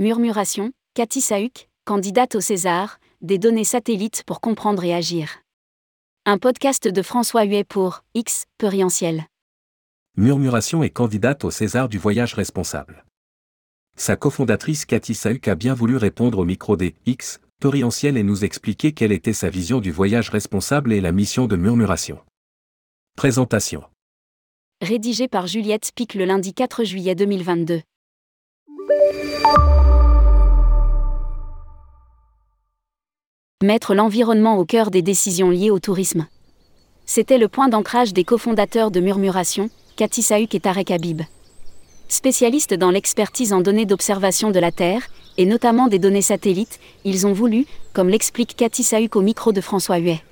Murmuration, Cathy Sahuc, candidate au César, des données satellites pour comprendre et agir. Un podcast de François Huet pour X, Perientiel. Murmuration est candidate au César du voyage responsable. Sa cofondatrice Cathy Sahuc a bien voulu répondre au micro des X, Perientiel et nous expliquer quelle était sa vision du voyage responsable et la mission de Murmuration. Présentation. Rédigé par Juliette Pic le lundi 4 juillet 2022. Mettre l'environnement au cœur des décisions liées au tourisme. C'était le point d'ancrage des cofondateurs de Murmuration, Cathy Sahuc et Tarek Habib. Spécialistes dans l'expertise en données d'observation de la Terre, et notamment des données satellites, ils ont voulu, comme l'explique Cathy Sahuc au micro de François Huet.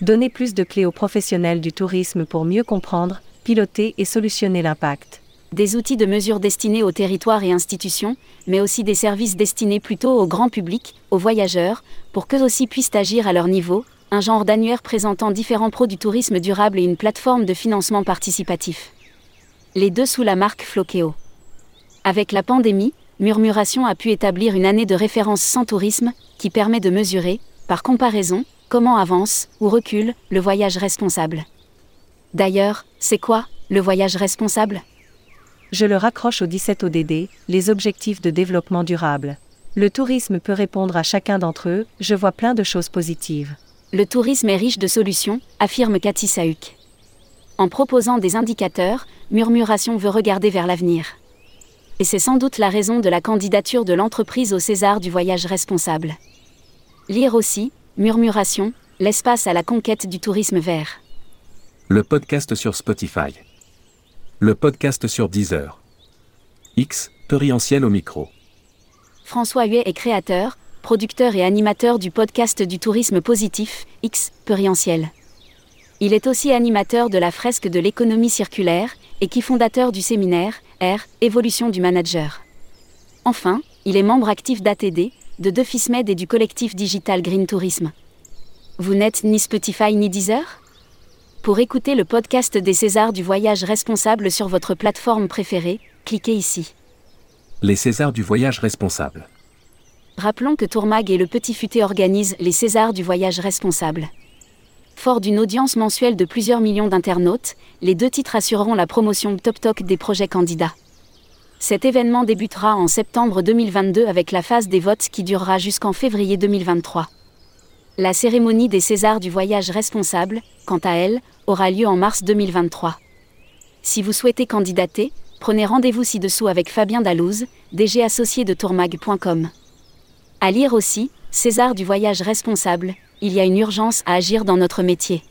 Donner plus de clés aux professionnels du tourisme pour mieux comprendre, piloter et solutionner l'impact. Des outils de mesure destinés aux territoires et institutions, mais aussi des services destinés plutôt au grand public, aux voyageurs, pour qu'eux aussi puissent agir à leur niveau, un genre d'annuaire présentant différents pros du tourisme durable et une plateforme de financement participatif. Les deux sous la marque Floqueo. Avec la pandémie, Murmuration a pu établir une année de référence sans tourisme, qui permet de mesurer, par comparaison, comment avance ou recule le voyage responsable. D'ailleurs, c'est quoi, le voyage responsable? Je le raccroche au 17 ODD, les objectifs de développement durable. Le tourisme peut répondre à chacun d'entre eux, je vois plein de choses positives. Le tourisme est riche de solutions, affirme Cathy Sahuc. En proposant des indicateurs, Murmuration veut regarder vers l'avenir. Et c'est sans doute la raison de la candidature de l'entreprise au César du voyage responsable. Lire aussi, Murmuration, l'espace à la conquête du tourisme vert. Le podcast sur Spotify. Le podcast sur Deezer. X, Perientiel au micro. François Huet est créateur, producteur et animateur du podcast du tourisme positif, X, Perientiel. Il est aussi animateur de la fresque de l'économie circulaire, et qui fondateur du séminaire, R, Évolution du manager. Enfin, il est membre actif d'ATD, de Defismed et du collectif digital Green Tourisme. Vous n'êtes ni Spotify ni Deezer? Pour écouter le podcast des Césars du voyage responsable sur votre plateforme préférée, cliquez ici. Les Césars du voyage responsable. Rappelons que Tourmag et le Petit Futé organisent les Césars du voyage responsable. Fort d'une audience mensuelle de plusieurs millions d'internautes, les deux titres assureront la promotion top-toc des projets candidats. Cet événement débutera en septembre 2022 avec la phase des votes qui durera jusqu'en février 2023. La cérémonie des Césars du voyage responsable, quant à elle, aura lieu en mars 2023. Si vous souhaitez candidater, prenez rendez-vous ci-dessous avec Fabien Dalouse, DG associé de tourmag.com. À lire aussi, César du voyage responsable, il y a une urgence à agir dans notre métier.